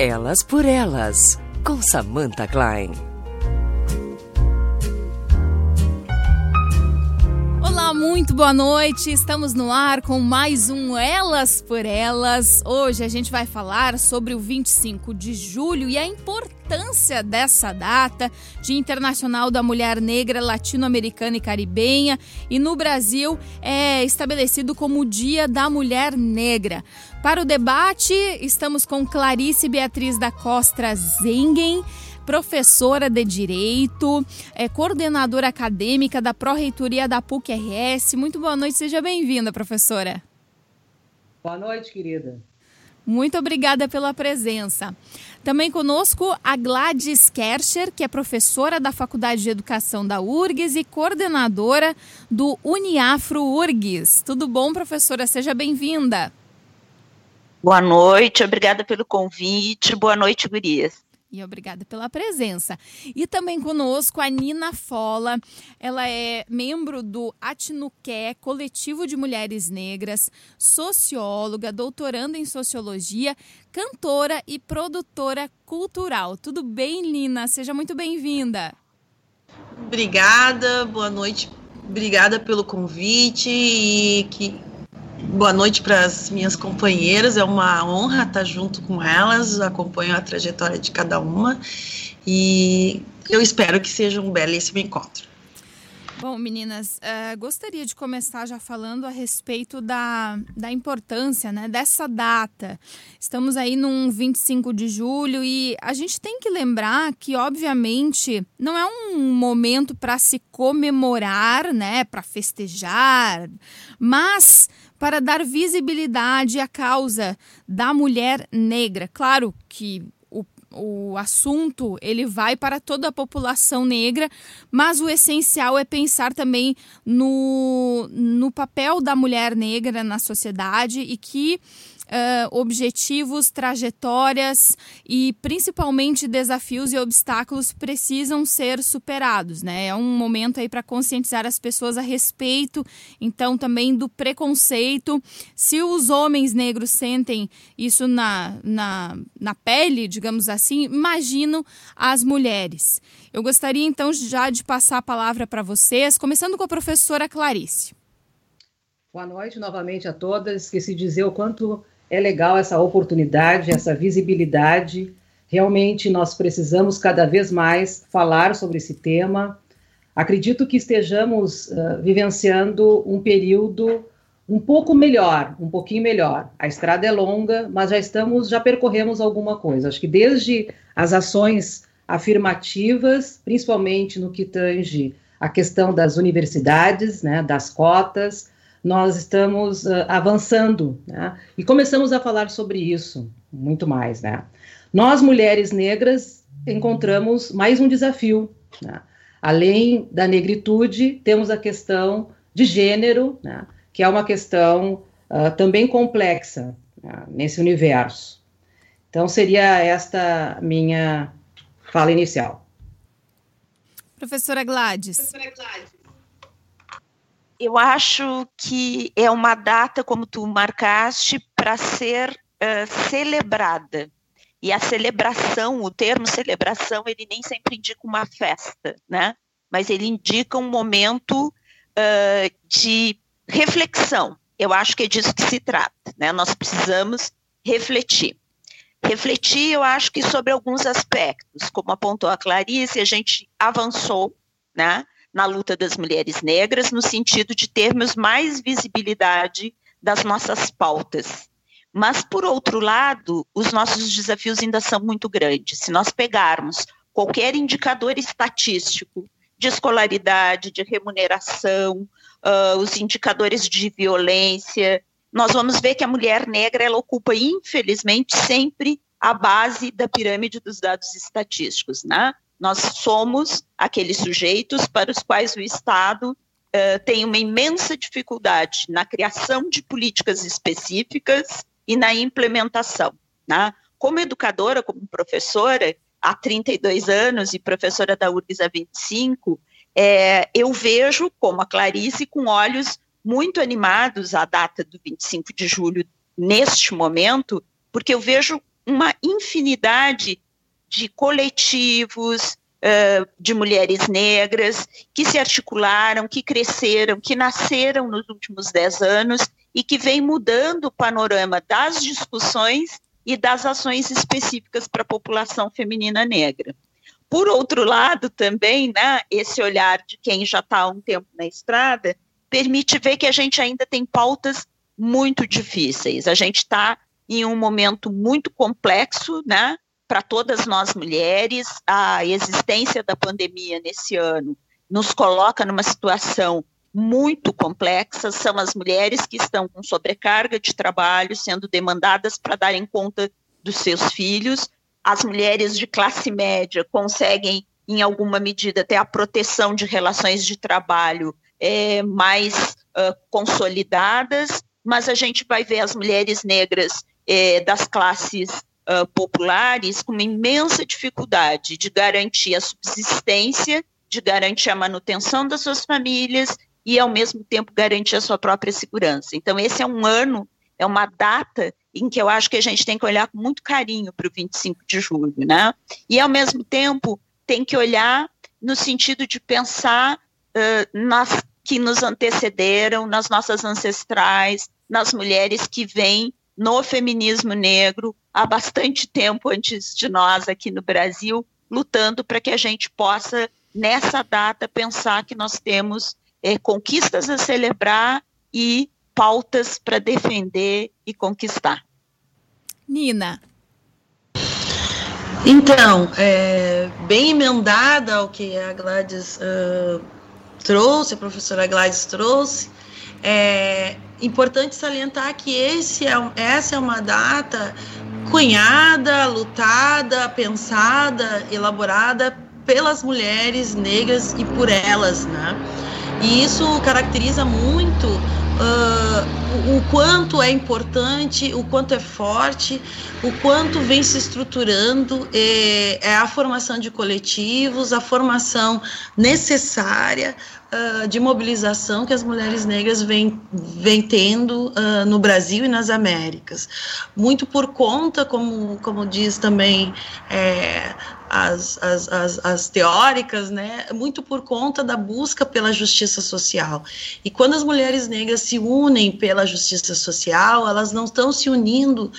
Elas por Elas, com Samantha Klein. Muito boa noite. Estamos no ar com mais um Elas por Elas. Hoje a gente vai falar sobre o 25 de julho e a importância dessa data, Dia Internacional da Mulher Negra, Latino-Americana e Caribenha, e no Brasil é estabelecido como o Dia da Mulher Negra. Para o debate, estamos com Clarice Beatriz da Costa Zengen professora de Direito, é coordenadora acadêmica da Pró-Reitoria da PUC-RS. Muito boa noite, seja bem-vinda, professora. Boa noite, querida. Muito obrigada pela presença. Também conosco a Gladys Kercher, que é professora da Faculdade de Educação da URGS e coordenadora do Uniafro URGS. Tudo bom, professora? Seja bem-vinda. Boa noite, obrigada pelo convite. Boa noite, gurias. E obrigada pela presença. E também conosco a Nina Fola. Ela é membro do Atnuqué, Coletivo de Mulheres Negras, socióloga, doutoranda em sociologia, cantora e produtora cultural. Tudo bem, Nina? Seja muito bem-vinda. Obrigada, boa noite. Obrigada pelo convite e que Boa noite para as minhas companheiras, é uma honra estar junto com elas, acompanho a trajetória de cada uma e eu espero que seja um belíssimo encontro. Bom, meninas, uh, gostaria de começar já falando a respeito da, da importância né, dessa data. Estamos aí num 25 de julho e a gente tem que lembrar que, obviamente, não é um momento para se comemorar, né, para festejar, mas para dar visibilidade à causa da mulher negra. Claro que o, o assunto ele vai para toda a população negra, mas o essencial é pensar também no, no papel da mulher negra na sociedade e que uh, objetivos, trajetórias e principalmente desafios e obstáculos precisam ser superados, né? É um momento aí para conscientizar as pessoas a respeito, então também do preconceito. Se os homens negros sentem isso na, na, na pele, digamos assim, imagino as mulheres. Eu gostaria então já de passar a palavra para vocês, começando com a professora Clarice. Boa noite novamente a todas. Esqueci de dizer o quanto é legal essa oportunidade, essa visibilidade. Realmente nós precisamos cada vez mais falar sobre esse tema. Acredito que estejamos uh, vivenciando um período um pouco melhor, um pouquinho melhor. A estrada é longa, mas já estamos, já percorremos alguma coisa. Acho que desde as ações afirmativas, principalmente no que tange a questão das universidades, né, das cotas, nós estamos uh, avançando, né? E começamos a falar sobre isso muito mais, né? Nós, mulheres negras, encontramos mais um desafio, né? Além da negritude, temos a questão de gênero, né? Que é uma questão uh, também complexa né? nesse universo. Então, seria esta minha fala inicial. Professora Gladys. Professora Gladys eu acho que é uma data, como tu marcaste, para ser uh, celebrada. E a celebração, o termo celebração, ele nem sempre indica uma festa, né? Mas ele indica um momento uh, de reflexão. Eu acho que é disso que se trata, né? Nós precisamos refletir. Refletir, eu acho que sobre alguns aspectos, como apontou a Clarice, a gente avançou, né? Na luta das mulheres negras, no sentido de termos mais visibilidade das nossas pautas. Mas, por outro lado, os nossos desafios ainda são muito grandes. Se nós pegarmos qualquer indicador estatístico de escolaridade, de remuneração, uh, os indicadores de violência, nós vamos ver que a mulher negra ela ocupa, infelizmente, sempre a base da pirâmide dos dados estatísticos, né? Nós somos aqueles sujeitos para os quais o Estado uh, tem uma imensa dificuldade na criação de políticas específicas e na implementação. Né? Como educadora, como professora, há 32 anos e professora da URGS há 25, é, eu vejo, como a Clarice, com olhos muito animados a data do 25 de julho, neste momento, porque eu vejo uma infinidade de coletivos, uh, de mulheres negras que se articularam, que cresceram, que nasceram nos últimos dez anos e que vem mudando o panorama das discussões e das ações específicas para a população feminina negra. Por outro lado, também, né, esse olhar de quem já está há um tempo na estrada permite ver que a gente ainda tem pautas muito difíceis. A gente está em um momento muito complexo, né, para todas nós mulheres. A existência da pandemia nesse ano nos coloca numa situação muito complexa. São as mulheres que estão com sobrecarga de trabalho, sendo demandadas para darem conta dos seus filhos. As mulheres de classe média conseguem, em alguma medida, ter a proteção de relações de trabalho é, mais uh, consolidadas, mas a gente vai ver as mulheres negras é, das classes uh, populares com uma imensa dificuldade de garantir a subsistência, de garantir a manutenção das suas famílias e, ao mesmo tempo, garantir a sua própria segurança. Então, esse é um ano, é uma data em que eu acho que a gente tem que olhar com muito carinho para o 25 de julho, né? E, ao mesmo tempo, tem que olhar no sentido de pensar uh, nas que nos antecederam, nas nossas ancestrais, nas mulheres que vêm no feminismo negro há bastante tempo antes de nós aqui no Brasil, lutando para que a gente possa, nessa data, pensar que nós temos é, conquistas a celebrar e pautas para defender e conquistar. Nina. Então, é, bem emendada ao que a Gladys uh, trouxe, a professora Gladys trouxe, é importante salientar que esse é, essa é uma data cunhada, lutada, pensada, elaborada pelas mulheres negras e por elas, né? E isso caracteriza muito uh, o quanto é importante, o quanto é forte, o quanto vem se estruturando é, a formação de coletivos, a formação necessária uh, de mobilização que as mulheres negras vêm, vêm tendo uh, no Brasil e nas Américas. Muito por conta, como, como diz também é, as, as, as, as, teóricas, né, muito por conta da busca pela justiça social. E quando as mulheres negras se unem pela justiça social, elas não estão se unindo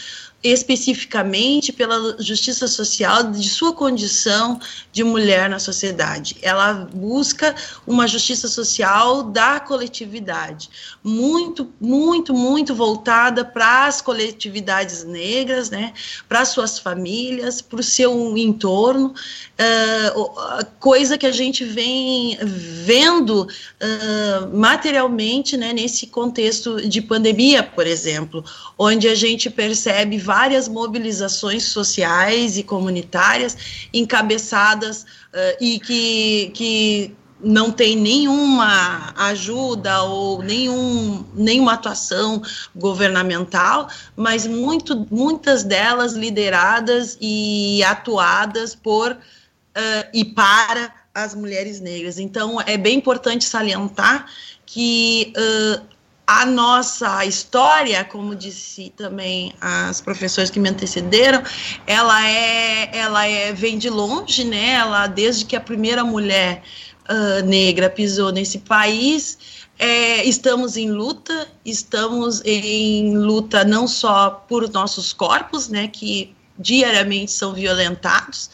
especificamente pela justiça social de sua condição de mulher na sociedade. Ela busca uma justiça social da coletividade, muito, muito, muito voltada para as coletividades negras, né, para suas famílias, para o seu entorno, uh, coisa que a gente vem vendo uh, materialmente, né, nesse contexto de pandemia, por exemplo, onde a gente percebe várias mobilizações sociais e comunitárias encabeçadas uh, e que, que não tem nenhuma ajuda ou nenhum, nenhuma atuação governamental, mas muito, muitas delas lideradas e atuadas por uh, e para as mulheres negras. Então, é bem importante salientar que uh, a nossa história, como disse também as professoras que me antecederam, ela é, ela é vem de longe, né? Ela desde que a primeira mulher uh, negra pisou nesse país, é, estamos em luta, estamos em luta não só por nossos corpos, né? Que diariamente são violentados,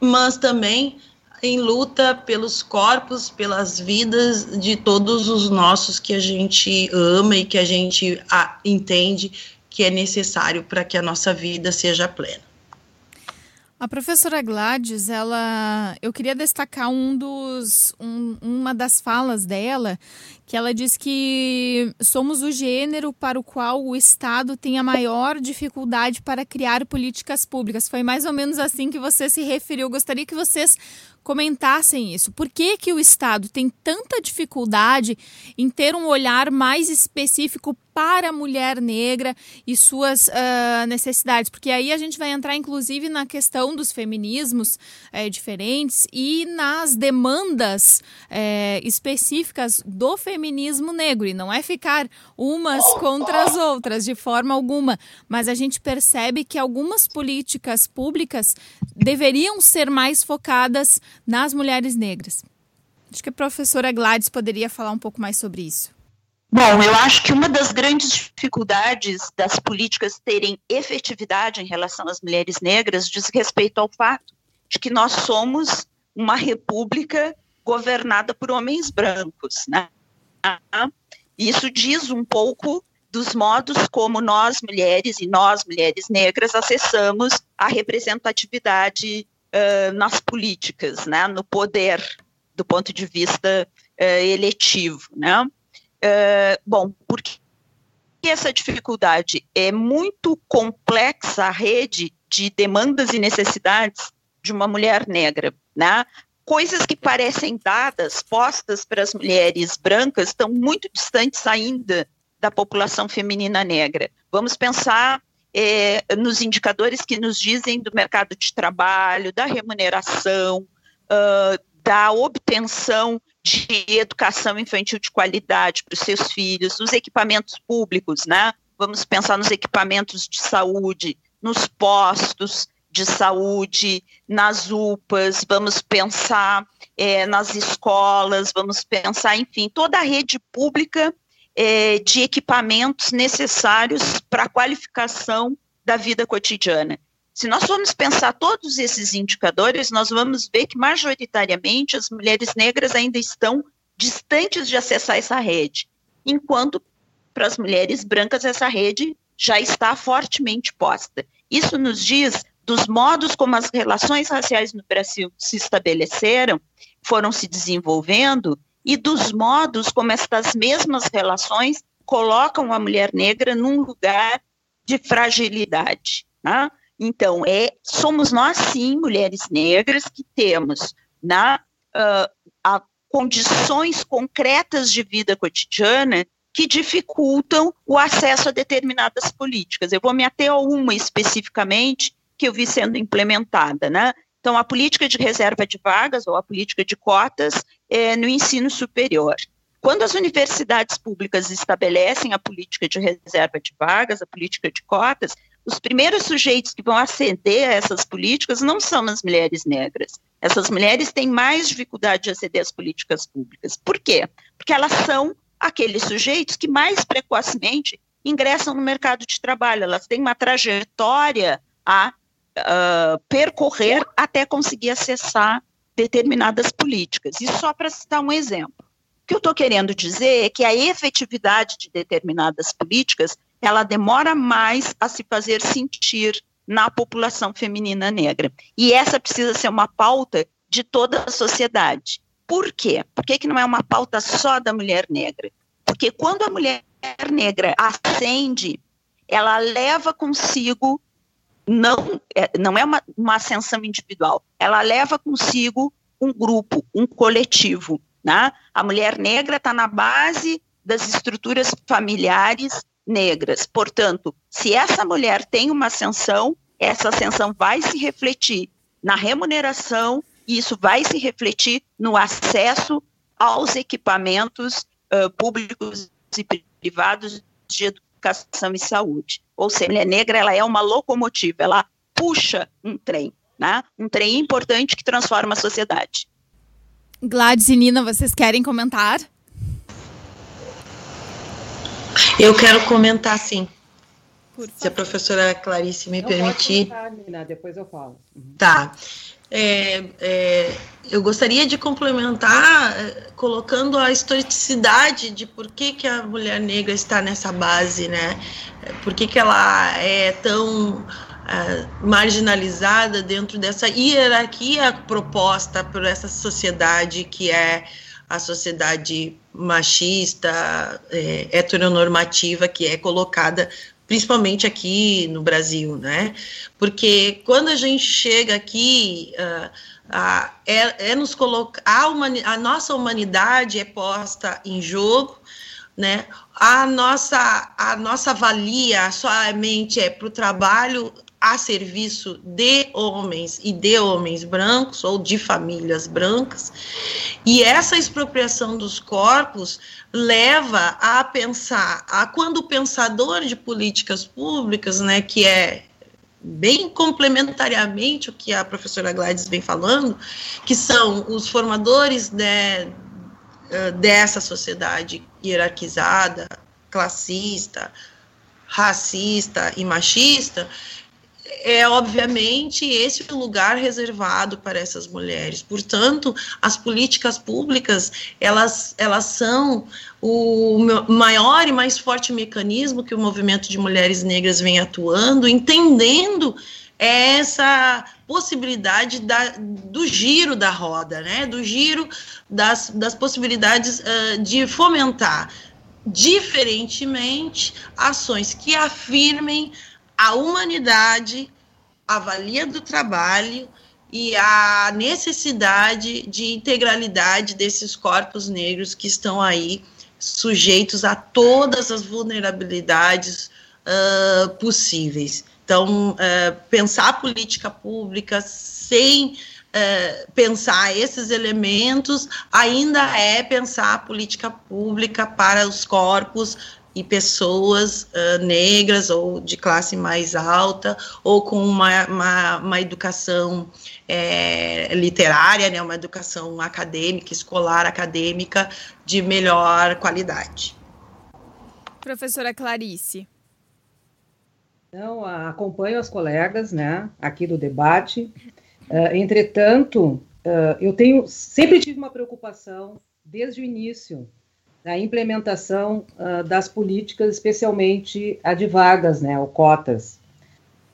mas também em luta pelos corpos, pelas vidas de todos os nossos que a gente ama e que a gente a, entende que é necessário para que a nossa vida seja plena. A professora Gladys, ela, eu queria destacar um dos, um, uma das falas dela, que ela diz que somos o gênero para o qual o Estado tem a maior dificuldade para criar políticas públicas. Foi mais ou menos assim que você se referiu. Gostaria que vocês comentassem isso. Por que, que o Estado tem tanta dificuldade em ter um olhar mais específico para a mulher negra e suas uh, necessidades? Porque aí a gente vai entrar, inclusive, na questão dos feminismos é, diferentes e nas demandas é, específicas do feminismo feminismo negro, e não é ficar umas contra as outras de forma alguma, mas a gente percebe que algumas políticas públicas deveriam ser mais focadas nas mulheres negras. Acho que a professora Gladys poderia falar um pouco mais sobre isso. Bom, eu acho que uma das grandes dificuldades das políticas terem efetividade em relação às mulheres negras diz respeito ao fato de que nós somos uma república governada por homens brancos, né? Isso diz um pouco dos modos como nós mulheres e nós mulheres negras acessamos a representatividade uh, nas políticas, né? No poder, do ponto de vista uh, eletivo, né? Uh, bom, porque essa dificuldade é muito complexa a rede de demandas e necessidades de uma mulher negra, né? Coisas que parecem dadas, postas para as mulheres brancas, estão muito distantes ainda da população feminina negra. Vamos pensar é, nos indicadores que nos dizem do mercado de trabalho, da remuneração, uh, da obtenção de educação infantil de qualidade para os seus filhos, nos equipamentos públicos, né? Vamos pensar nos equipamentos de saúde, nos postos de saúde, nas UPAs, vamos pensar é, nas escolas, vamos pensar, enfim, toda a rede pública é, de equipamentos necessários para a qualificação da vida cotidiana. Se nós formos pensar todos esses indicadores, nós vamos ver que, majoritariamente, as mulheres negras ainda estão distantes de acessar essa rede, enquanto para as mulheres brancas essa rede já está fortemente posta. Isso nos diz dos modos como as relações raciais no Brasil se estabeleceram, foram se desenvolvendo, e dos modos como estas mesmas relações colocam a mulher negra num lugar de fragilidade. Né? Então, é, somos nós, sim, mulheres negras, que temos na uh, a, condições concretas de vida cotidiana que dificultam o acesso a determinadas políticas. Eu vou me ater a uma especificamente que eu vi sendo implementada, né? Então, a política de reserva de vagas ou a política de cotas é, no ensino superior. Quando as universidades públicas estabelecem a política de reserva de vagas, a política de cotas, os primeiros sujeitos que vão aceder a essas políticas não são as mulheres negras. Essas mulheres têm mais dificuldade de aceder às políticas públicas. Por quê? Porque elas são aqueles sujeitos que mais precocemente ingressam no mercado de trabalho. Elas têm uma trajetória a uh, percorrer até conseguir acessar determinadas políticas. E só para citar um exemplo. O que eu estou querendo dizer é que a efetividade de determinadas políticas ela demora mais a se fazer sentir na população feminina negra. E essa precisa ser uma pauta de toda a sociedade. Por quê? Por que, que não é uma pauta só da mulher negra? Porque quando a mulher negra ascende, ela leva consigo, não é, não é uma, uma ascensão individual, ela leva consigo um grupo, um coletivo. Né? A mulher negra está na base das estruturas familiares negras. Portanto, se essa mulher tem uma ascensão, essa ascensão vai se refletir na remuneração e isso vai se refletir no acesso aos equipamentos uh, públicos e privados de educação e saúde. Ou seja, a mulher negra ela é uma locomotiva, ela puxa um trem, né? um trem importante que transforma a sociedade. Gladys e Nina, vocês querem comentar? Eu quero comentar sim. Se a professora Clarice me Não permitir. Comentar, Nina, depois eu falo. Uhum. Tá. É, é, eu gostaria de complementar é, colocando a historicidade de por que, que a mulher negra está nessa base, né? Por que, que ela é tão é, marginalizada dentro dessa hierarquia proposta por essa sociedade que é a sociedade machista, é, heteronormativa que é colocada principalmente aqui no Brasil, né? Porque quando a gente chega aqui, uh, uh, é, é, nos colocar a, nossa humanidade é posta em jogo, né? A nossa a nossa valia somente é para o trabalho a serviço de homens e de homens brancos ou de famílias brancas. E essa expropriação dos corpos leva a pensar, a quando o pensador de políticas públicas, né, que é bem complementariamente o que a professora Gladys vem falando, que são os formadores de, eh, dessa sociedade hierarquizada, classista, racista e machista, é obviamente esse o lugar reservado para essas mulheres. Portanto, as políticas públicas elas, elas são o maior e mais forte mecanismo que o movimento de mulheres negras vem atuando, entendendo essa possibilidade da, do giro da roda, né? do giro das, das possibilidades uh, de fomentar diferentemente ações que afirmem a humanidade, a valia do trabalho e a necessidade de integralidade desses corpos negros que estão aí sujeitos a todas as vulnerabilidades uh, possíveis. Então, uh, pensar a política pública sem uh, pensar esses elementos ainda é pensar a política pública para os corpos e pessoas uh, negras ou de classe mais alta ou com uma, uma, uma educação é, literária, né, uma educação acadêmica, escolar, acadêmica de melhor qualidade. Professora Clarice. Então, acompanho as colegas, né, aqui do debate. Uh, entretanto, uh, eu tenho sempre tive uma preocupação desde o início da implementação uh, das políticas, especialmente a de vagas, né, ou cotas,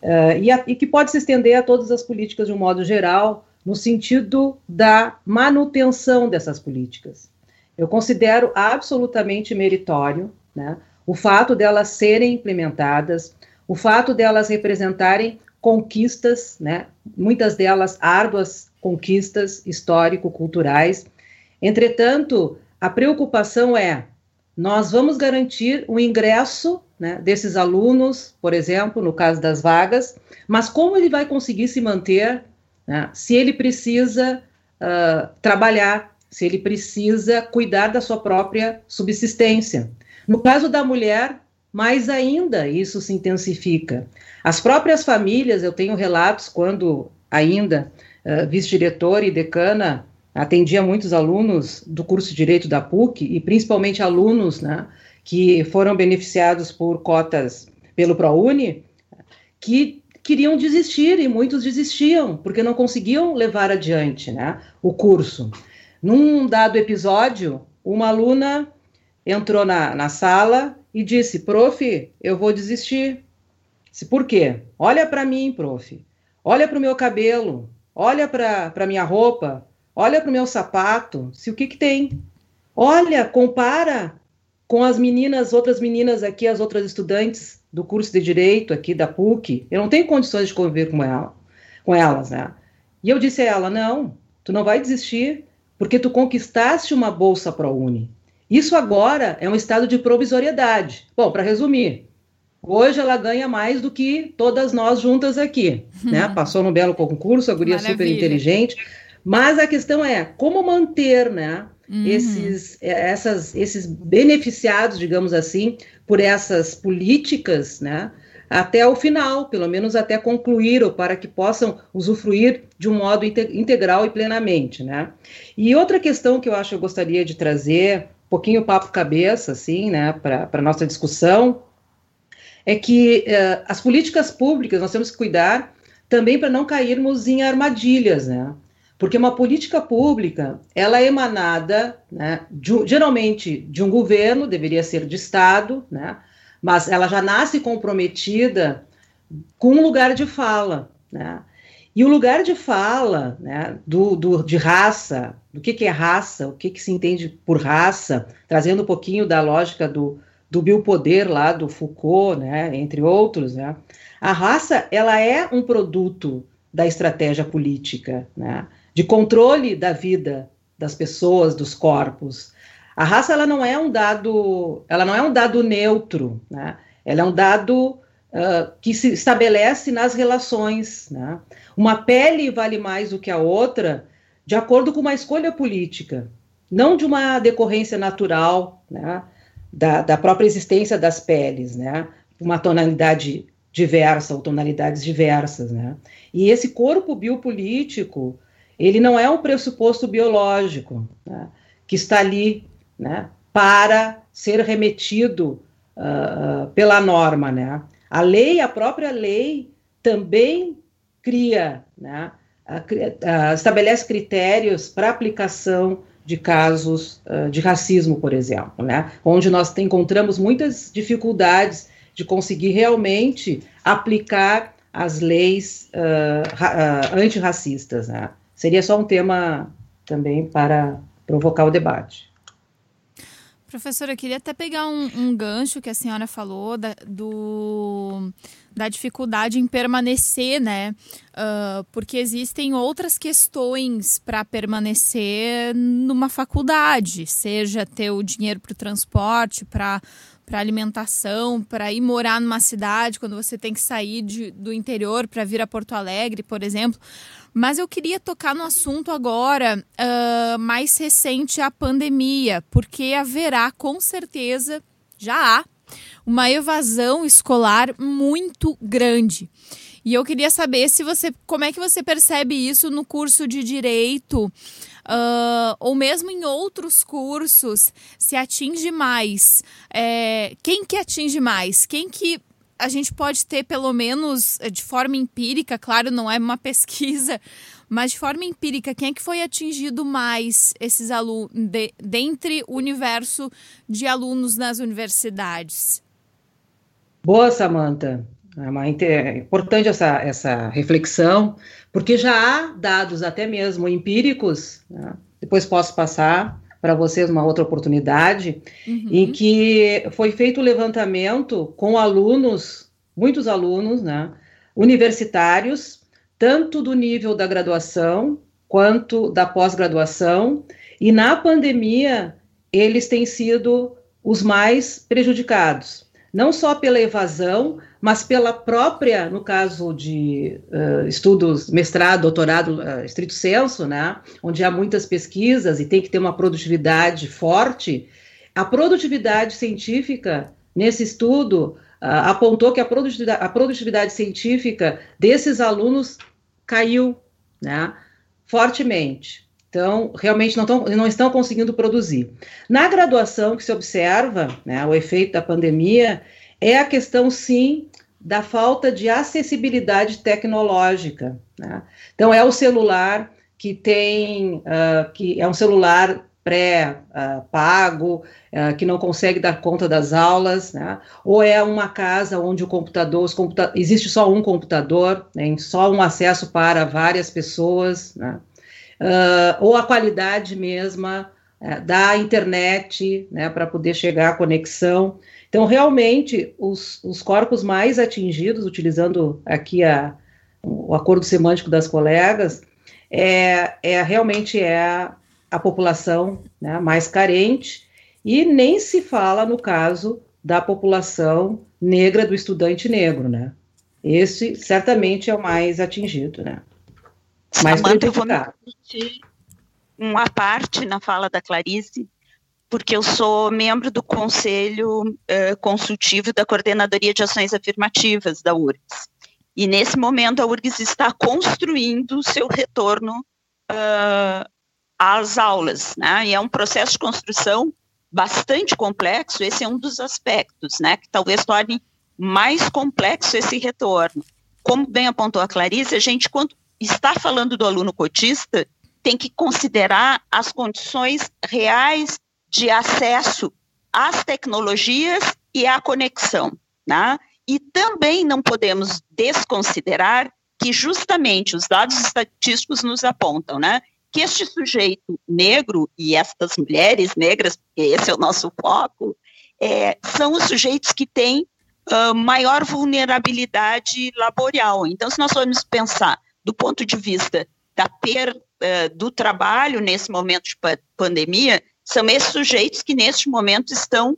uh, e, a, e, que pode se estender a todas as políticas de um modo geral, no sentido da manutenção dessas políticas. Eu considero absolutamente meritório né, o fato delas serem implementadas, o fato delas representarem conquistas, né, muitas delas árduas conquistas histórico-culturais. Entretanto, a preocupação é: nós vamos garantir o ingresso né, desses alunos, por exemplo, no caso das vagas, mas como ele vai conseguir se manter né, se ele precisa uh, trabalhar, se ele precisa cuidar da sua própria subsistência? No caso da mulher, mais ainda isso se intensifica. As próprias famílias, eu tenho relatos quando ainda uh, vice-diretora e decana atendia muitos alunos do curso de Direito da PUC, e principalmente alunos né, que foram beneficiados por cotas pelo ProUni, que queriam desistir, e muitos desistiam, porque não conseguiam levar adiante né, o curso. Num dado episódio, uma aluna entrou na, na sala e disse, prof, eu vou desistir. Por quê? Olha para mim, prof. Olha para o meu cabelo. Olha para a minha roupa. Olha para o meu sapato, se o que, que tem? Olha, compara com as meninas, outras meninas aqui, as outras estudantes do curso de Direito aqui da PUC. Eu não tenho condições de conviver com, ela, com elas, né? E eu disse a ela, não, tu não vai desistir, porque tu conquistaste uma bolsa ProUni. Isso agora é um estado de provisoriedade. Bom, para resumir, hoje ela ganha mais do que todas nós juntas aqui, né? Passou no belo concurso, a guria Maravilha. super inteligente mas a questão é como manter, né? Uhum. Esses, é, essas, esses beneficiados, digamos assim, por essas políticas, né? Até o final, pelo menos até concluir, ou para que possam usufruir de um modo integral e plenamente, né? E outra questão que eu acho que eu gostaria de trazer, um pouquinho papo cabeça, assim, né, para a nossa discussão, é que uh, as políticas públicas nós temos que cuidar também para não cairmos em armadilhas, né? Porque uma política pública, ela é emanada, né, de, geralmente, de um governo, deveria ser de Estado, né, mas ela já nasce comprometida com um lugar de fala, né, e o lugar de fala né, do, do, de raça, do que, que é raça, o que, que se entende por raça, trazendo um pouquinho da lógica do, do biopoder lá do Foucault, né, entre outros, né, a raça ela é um produto da estratégia política, né, de controle da vida das pessoas, dos corpos. A raça ela não é um dado, ela não é um dado neutro, né? Ela é um dado uh, que se estabelece nas relações. Né? Uma pele vale mais do que a outra de acordo com uma escolha política, não de uma decorrência natural né, da, da própria existência das peles, né? uma tonalidade diversa ou tonalidades diversas. Né? E esse corpo biopolítico, ele não é um pressuposto biológico né, que está ali né, para ser remetido uh, pela norma. Né? A lei, a própria lei, também cria, né, estabelece critérios para aplicação de casos uh, de racismo, por exemplo, né, onde nós encontramos muitas dificuldades de conseguir realmente aplicar as leis uh, uh, antirracistas. Né? Seria só um tema também para provocar o debate. Professora, eu queria até pegar um, um gancho que a senhora falou da, do, da dificuldade em permanecer, né? Uh, porque existem outras questões para permanecer numa faculdade, seja ter o dinheiro para o transporte, para para alimentação, para ir morar numa cidade, quando você tem que sair de, do interior para vir a Porto Alegre, por exemplo. Mas eu queria tocar no assunto agora uh, mais recente à pandemia, porque haverá com certeza, já há, uma evasão escolar muito grande. E eu queria saber se você, como é que você percebe isso no curso de direito, uh, ou mesmo em outros cursos, se atinge mais. É, quem que atinge mais? Quem que a gente pode ter, pelo menos eh, de forma empírica, claro, não é uma pesquisa, mas de forma empírica, quem é que foi atingido mais esses alunos, de, dentre o universo de alunos nas universidades? Boa, Samanta. É, é importante essa, essa reflexão, porque já há dados até mesmo empíricos, né? depois posso passar para vocês uma outra oportunidade, uhum. em que foi feito o levantamento com alunos, muitos alunos, né, universitários, tanto do nível da graduação quanto da pós-graduação, e na pandemia eles têm sido os mais prejudicados, não só pela evasão, mas pela própria, no caso de uh, estudos, mestrado, doutorado, uh, estrito senso, né, onde há muitas pesquisas e tem que ter uma produtividade forte, a produtividade científica nesse estudo uh, apontou que a produtividade, a produtividade científica desses alunos caiu né, fortemente. Então, realmente não, tão, não estão conseguindo produzir. Na graduação, que se observa né, o efeito da pandemia, é a questão, sim, da falta de acessibilidade tecnológica. Né? Então, é o celular que tem, uh, que é um celular pré-pago, uh, uh, que não consegue dar conta das aulas, né? ou é uma casa onde o computador, computa existe só um computador, né? só um acesso para várias pessoas, né? ou a qualidade mesma da internet, né, para poder chegar à conexão. Então, realmente, os, os corpos mais atingidos, utilizando aqui a, o acordo semântico das colegas, é, é realmente é a, a população né, mais carente, e nem se fala no caso da população negra do estudante negro, né? Esse certamente é o mais atingido, né? Mais Samanta, eu vou me uma parte na fala da Clarice, porque eu sou membro do Conselho uh, Consultivo da Coordenadoria de Ações Afirmativas da URGS. E nesse momento a URGS está construindo o seu retorno uh, às aulas, né? E é um processo de construção bastante complexo, esse é um dos aspectos, né, que talvez torne mais complexo esse retorno. Como bem apontou a Clarice, a gente, quando está falando do aluno cotista, tem que considerar as condições reais de acesso às tecnologias e à conexão. Né? E também não podemos desconsiderar que justamente os dados estatísticos nos apontam, né, que este sujeito negro e estas mulheres negras, esse é o nosso foco, é, são os sujeitos que têm uh, maior vulnerabilidade laboral. Então, se nós formos pensar do ponto de vista da perda uh, do trabalho nesse momento de pandemia, são esses sujeitos que, neste momento, estão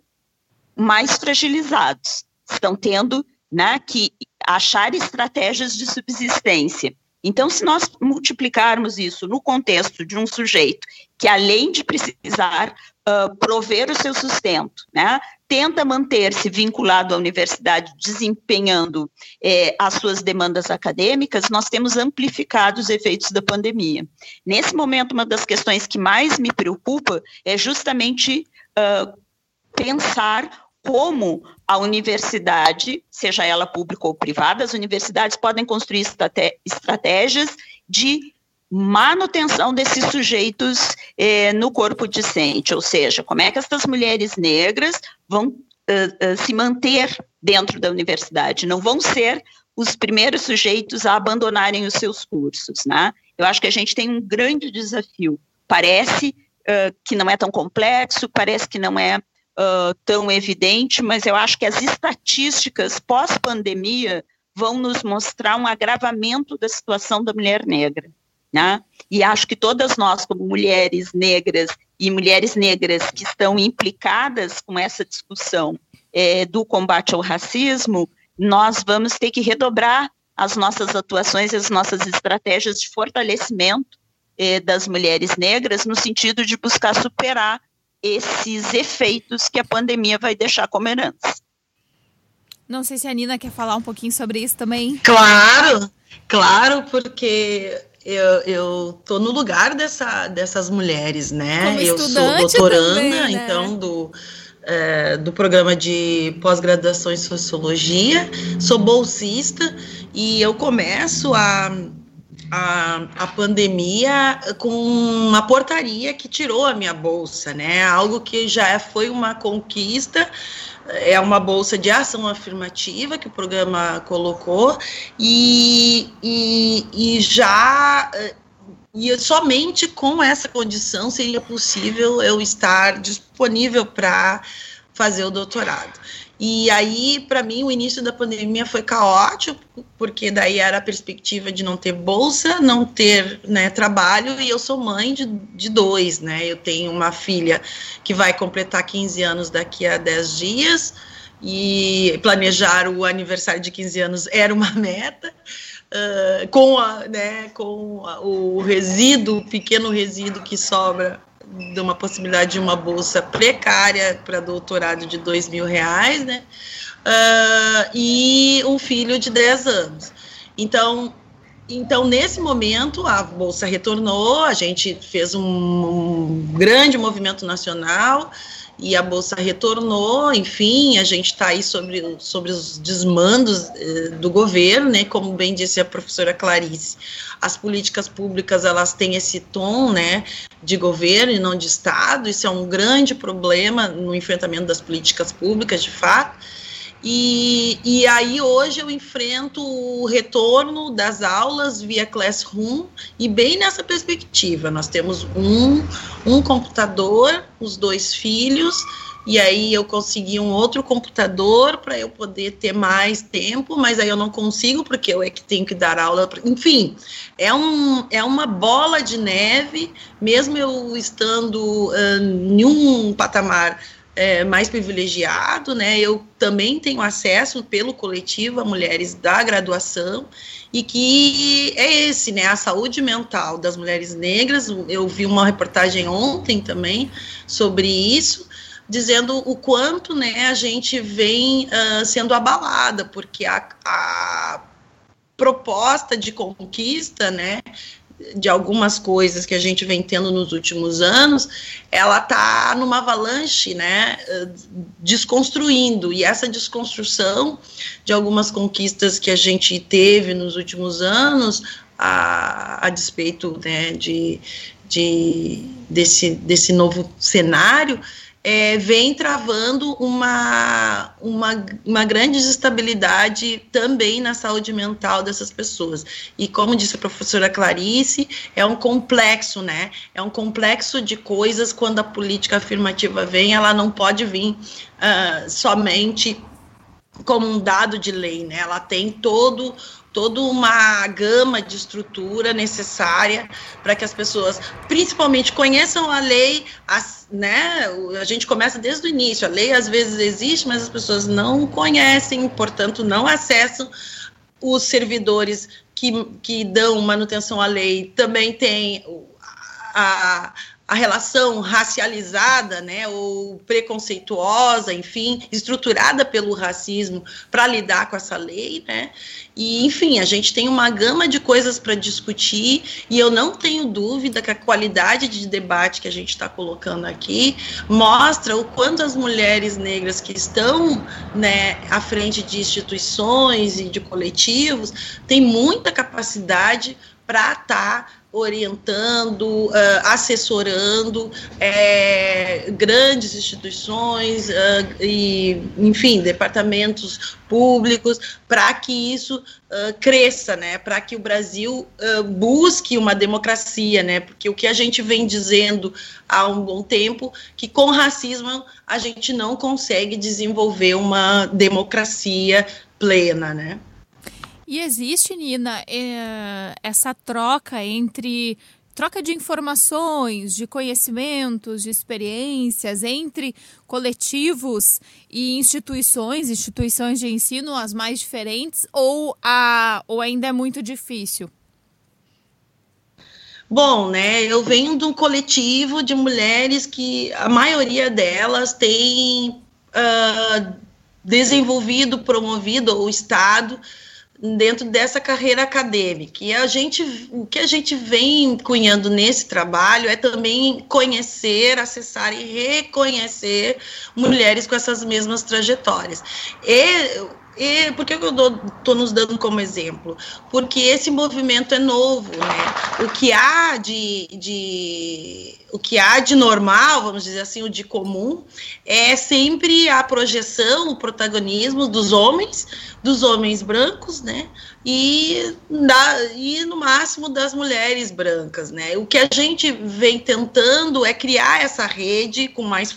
mais fragilizados, estão tendo né, que achar estratégias de subsistência. Então, se nós multiplicarmos isso no contexto de um sujeito que, além de precisar uh, prover o seu sustento, né, tenta manter-se vinculado à universidade, desempenhando eh, as suas demandas acadêmicas, nós temos amplificado os efeitos da pandemia. Nesse momento, uma das questões que mais me preocupa é justamente uh, pensar como a universidade, seja ela pública ou privada, as universidades podem construir estratégias de manutenção desses sujeitos eh, no corpo discente, ou seja, como é que essas mulheres negras vão uh, uh, se manter dentro da universidade, não vão ser os primeiros sujeitos a abandonarem os seus cursos, né? Eu acho que a gente tem um grande desafio. Parece uh, que não é tão complexo, parece que não é uh, tão evidente, mas eu acho que as estatísticas pós-pandemia vão nos mostrar um agravamento da situação da mulher negra. Né? E acho que todas nós, como mulheres negras e mulheres negras que estão implicadas com essa discussão é, do combate ao racismo, nós vamos ter que redobrar as nossas atuações e as nossas estratégias de fortalecimento é, das mulheres negras, no sentido de buscar superar esses efeitos que a pandemia vai deixar como herança. Não sei se a Nina quer falar um pouquinho sobre isso também. Claro, claro, porque eu, eu tô no lugar dessa, dessas mulheres, né? Como eu sou doutoranda, também, né? então, do, é, do programa de pós-graduação em sociologia, sou bolsista e eu começo a a, a pandemia com uma portaria que tirou a minha bolsa, né? Algo que já foi uma conquista, é uma bolsa de ação afirmativa que o programa colocou, e, e, e já e somente com essa condição seria possível eu estar disponível para fazer o doutorado. E aí, para mim, o início da pandemia foi caótico, porque daí era a perspectiva de não ter bolsa, não ter né, trabalho, e eu sou mãe de, de dois, né? Eu tenho uma filha que vai completar 15 anos daqui a 10 dias, e planejar o aniversário de 15 anos era uma meta. Uh, com, a, né, com a, o resíduo, pequeno resíduo que sobra de uma possibilidade de uma bolsa precária para doutorado de dois mil reais, né? Uh, e um filho de 10 anos. Então, então, nesse momento, a Bolsa retornou, a gente fez um, um grande movimento nacional, e a bolsa retornou, enfim, a gente está aí sobre, sobre os desmandos eh, do governo, né, como bem disse a professora Clarice, as políticas públicas, elas têm esse tom, né, de governo e não de Estado, isso é um grande problema no enfrentamento das políticas públicas, de fato, e, e aí hoje eu enfrento o retorno das aulas via Classroom e bem nessa perspectiva. Nós temos um, um computador, os dois filhos, e aí eu consegui um outro computador para eu poder ter mais tempo, mas aí eu não consigo porque eu é que tenho que dar aula. Enfim, é, um, é uma bola de neve, mesmo eu estando uh, em um patamar é, mais privilegiado, né? Eu também tenho acesso pelo coletivo a mulheres da graduação e que é esse, né? A saúde mental das mulheres negras. Eu vi uma reportagem ontem também sobre isso, dizendo o quanto, né? A gente vem uh, sendo abalada porque a, a proposta de conquista, né, de algumas coisas que a gente vem tendo nos últimos anos, ela está numa avalanche, né, desconstruindo, e essa desconstrução de algumas conquistas que a gente teve nos últimos anos, a, a despeito, né, de, de, desse, desse novo cenário, é, vem travando uma, uma, uma grande desestabilidade também na saúde mental dessas pessoas. E como disse a professora Clarice, é um complexo, né? É um complexo de coisas quando a política afirmativa vem, ela não pode vir uh, somente como um dado de lei, né? Ela tem todo toda uma gama de estrutura necessária para que as pessoas, principalmente, conheçam a lei, as, né? A gente começa desde o início. A lei às vezes existe, mas as pessoas não conhecem, portanto, não acessam os servidores que, que dão manutenção à lei também tem a, a relação racializada, né, ou preconceituosa, enfim, estruturada pelo racismo para lidar com essa lei, né? E enfim, a gente tem uma gama de coisas para discutir e eu não tenho dúvida que a qualidade de debate que a gente está colocando aqui mostra o quanto as mulheres negras que estão, né, à frente de instituições e de coletivos têm muita capacidade para estar orientando, uh, assessorando é, grandes instituições uh, e, enfim, departamentos públicos para que isso uh, cresça, né? Para que o Brasil busque uma democracia, né? Porque o que a gente vem dizendo há um bom tempo que com racismo a gente não consegue desenvolver uma democracia plena, né? E existe, Nina, é, essa troca entre troca de informações, de conhecimentos, de experiências entre coletivos e instituições, instituições de ensino as mais diferentes, ou, a, ou ainda é muito difícil? Bom, né, eu venho de um coletivo de mulheres que a maioria delas tem uh, desenvolvido, promovido o Estado dentro dessa carreira acadêmica. E a gente, o que a gente vem cunhando nesse trabalho é também conhecer, acessar e reconhecer mulheres com essas mesmas trajetórias. E e por que eu estou nos dando como exemplo? Porque esse movimento é novo, né? O que há de, de, o que há de normal, vamos dizer assim, o de comum, é sempre a projeção, o protagonismo dos homens, dos homens brancos, né? E, da, e no máximo das mulheres brancas, né? O que a gente vem tentando é criar essa rede com mais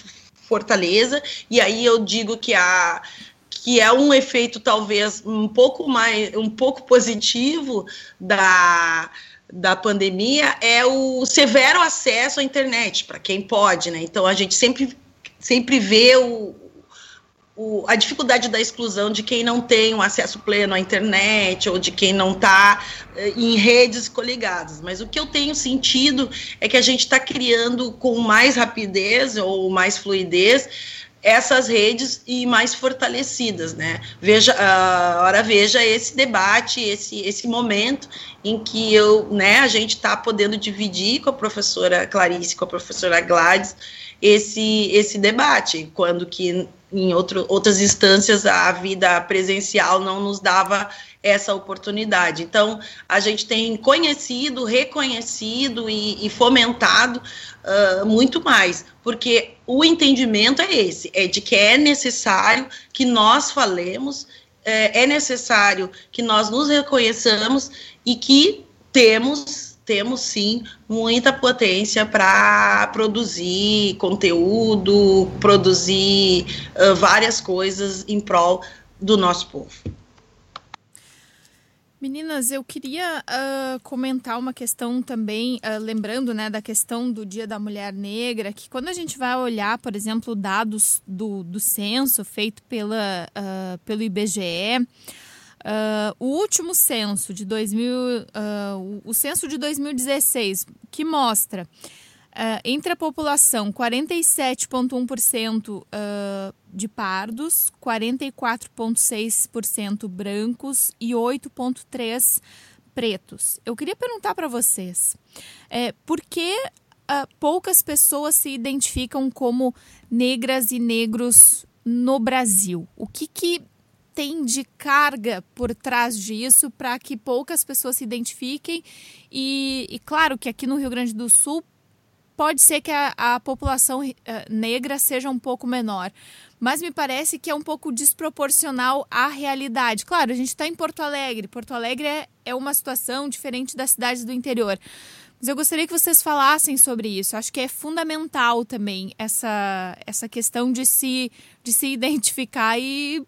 fortaleza, e aí eu digo que a que é um efeito talvez um pouco mais, um pouco positivo da, da pandemia, é o severo acesso à internet, para quem pode, né? Então a gente sempre, sempre vê o, o, a dificuldade da exclusão de quem não tem um acesso pleno à internet ou de quem não está eh, em redes coligadas. Mas o que eu tenho sentido é que a gente está criando com mais rapidez ou mais fluidez essas redes e mais fortalecidas, né? Veja, uh, ora veja esse debate, esse, esse momento em que eu, né, a gente está podendo dividir com a professora Clarice, com a professora Gladys, esse, esse debate, quando que em outro, outras instâncias a vida presencial não nos dava essa oportunidade. Então, a gente tem conhecido, reconhecido e, e fomentado uh, muito mais, porque o entendimento é esse, é de que é necessário que nós falemos, é, é necessário que nós nos reconheçamos e que temos temos sim muita potência para produzir conteúdo, produzir uh, várias coisas em prol do nosso povo. Meninas, eu queria uh, comentar uma questão também, uh, lembrando né, da questão do Dia da Mulher Negra, que quando a gente vai olhar, por exemplo, dados do, do censo feito pela, pelo IBGE, o último censo de 2000, o censo de 2016, que mostra Uh, entre a população, 47,1% uh, de pardos, 44,6% brancos e 8,3% pretos. Eu queria perguntar para vocês, é, por que uh, poucas pessoas se identificam como negras e negros no Brasil? O que, que tem de carga por trás disso para que poucas pessoas se identifiquem? E, e claro que aqui no Rio Grande do Sul pode ser que a, a população uh, negra seja um pouco menor, mas me parece que é um pouco desproporcional à realidade. Claro, a gente está em Porto Alegre. Porto Alegre é, é uma situação diferente das cidades do interior. Mas eu gostaria que vocês falassem sobre isso. Acho que é fundamental também essa, essa questão de se, de se identificar e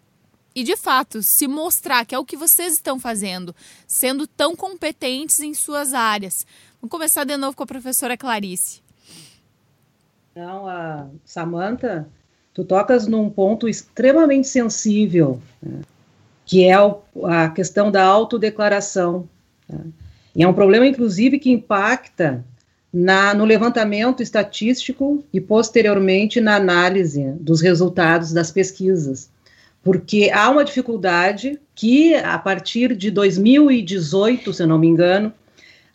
e de fato se mostrar que é o que vocês estão fazendo, sendo tão competentes em suas áreas. Vamos começar de novo com a professora Clarice. Então, a Samantha, tu tocas num ponto extremamente sensível, né, que é a questão da autodeclaração. Tá? E é um problema, inclusive, que impacta na, no levantamento estatístico e, posteriormente, na análise dos resultados das pesquisas. Porque há uma dificuldade que, a partir de 2018, se eu não me engano,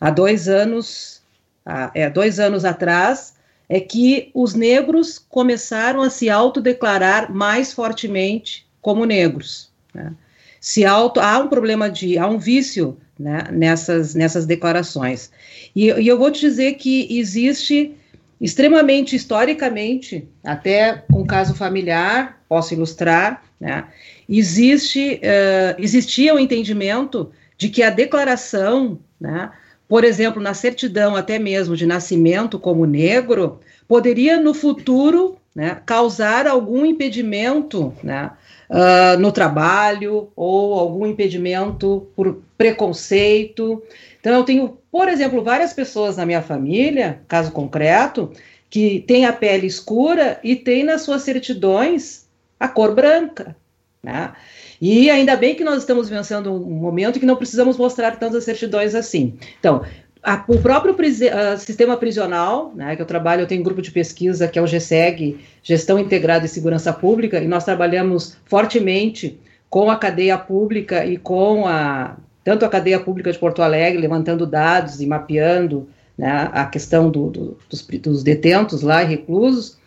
há dois anos, há, é, dois anos atrás, é que os negros começaram a se autodeclarar mais fortemente como negros. Né? Se auto, há um problema de, há um vício né, nessas, nessas declarações. E, e eu vou te dizer que existe extremamente historicamente, até com caso familiar, posso ilustrar, né, existe, uh, existia o um entendimento de que a declaração, né, por exemplo, na certidão até mesmo de nascimento como negro, poderia no futuro né, causar algum impedimento né, uh, no trabalho ou algum impedimento por preconceito. Então, eu tenho, por exemplo, várias pessoas na minha família, caso concreto, que tem a pele escura e tem nas suas certidões a cor branca. Né? E ainda bem que nós estamos vencendo um momento que não precisamos mostrar tantas certidões assim. Então, a, o próprio uh, sistema prisional, né, que eu trabalho, eu tenho um grupo de pesquisa que é o GSEG, Gestão Integrada e Segurança Pública, e nós trabalhamos fortemente com a cadeia pública e com a tanto a cadeia pública de Porto Alegre, levantando dados e mapeando né, a questão do, do, dos, dos, detentos lá e reclusos,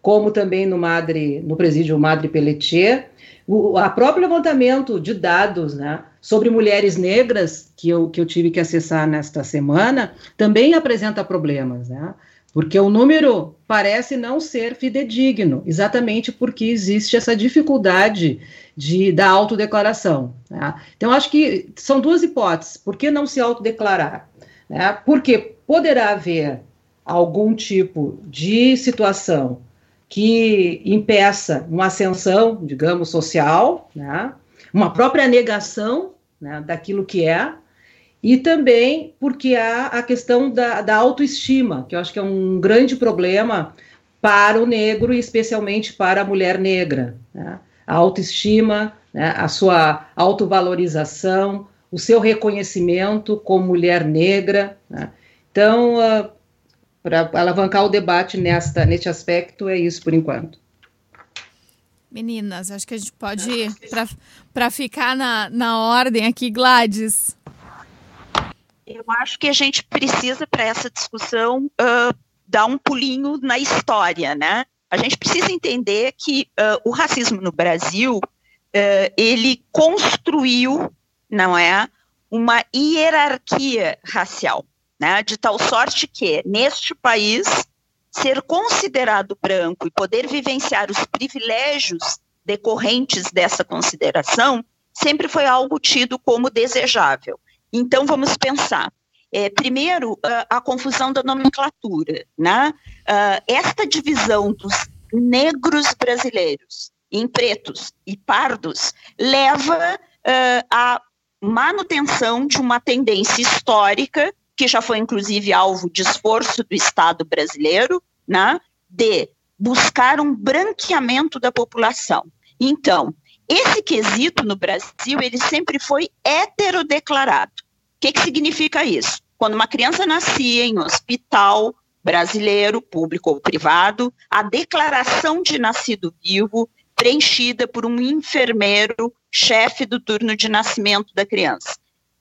como também no Madre, no presídio Madre Pelletier, o a próprio levantamento de dados, né, sobre mulheres negras, que eu, que eu tive que acessar nesta semana, também apresenta problemas, né? Porque o número parece não ser fidedigno, exatamente porque existe essa dificuldade de, da autodeclaração. Né? Então, acho que são duas hipóteses. Por que não se autodeclarar? Né? Porque poderá haver algum tipo de situação que impeça uma ascensão, digamos, social, né? uma própria negação né, daquilo que é, e também porque há a questão da, da autoestima, que eu acho que é um grande problema para o negro e especialmente para a mulher negra. Né? A autoestima, né, a sua autovalorização, o seu reconhecimento como mulher negra. Né? Então, uh, para alavancar o debate nesta, neste aspecto, é isso por enquanto. Meninas, acho que a gente pode ir para ficar na, na ordem aqui, Gladys. Eu acho que a gente precisa, para essa discussão, uh, dar um pulinho na história, né? A gente precisa entender que uh, o racismo no Brasil, uh, ele construiu, não é, uma hierarquia racial, né? De tal sorte que, neste país, ser considerado branco e poder vivenciar os privilégios decorrentes dessa consideração sempre foi algo tido como desejável. Então, vamos pensar. É, primeiro, a, a, confusão da nomenclatura. Né? Uh, esta divisão dos negros brasileiros em pretos e pardos leva uh, à manutenção de uma tendência histórica que já foi inclusive alvo de esforço do Estado brasileiro, né, de buscar um branqueamento da população. Então, esse quesito no Brasil, ele sempre foi heterodeclarado. O que, que significa isso? Quando uma criança nascia em um hospital brasileiro, público ou privado, a declaração de nascido vivo preenchida por um enfermeiro, chefe do turno de nascimento da criança.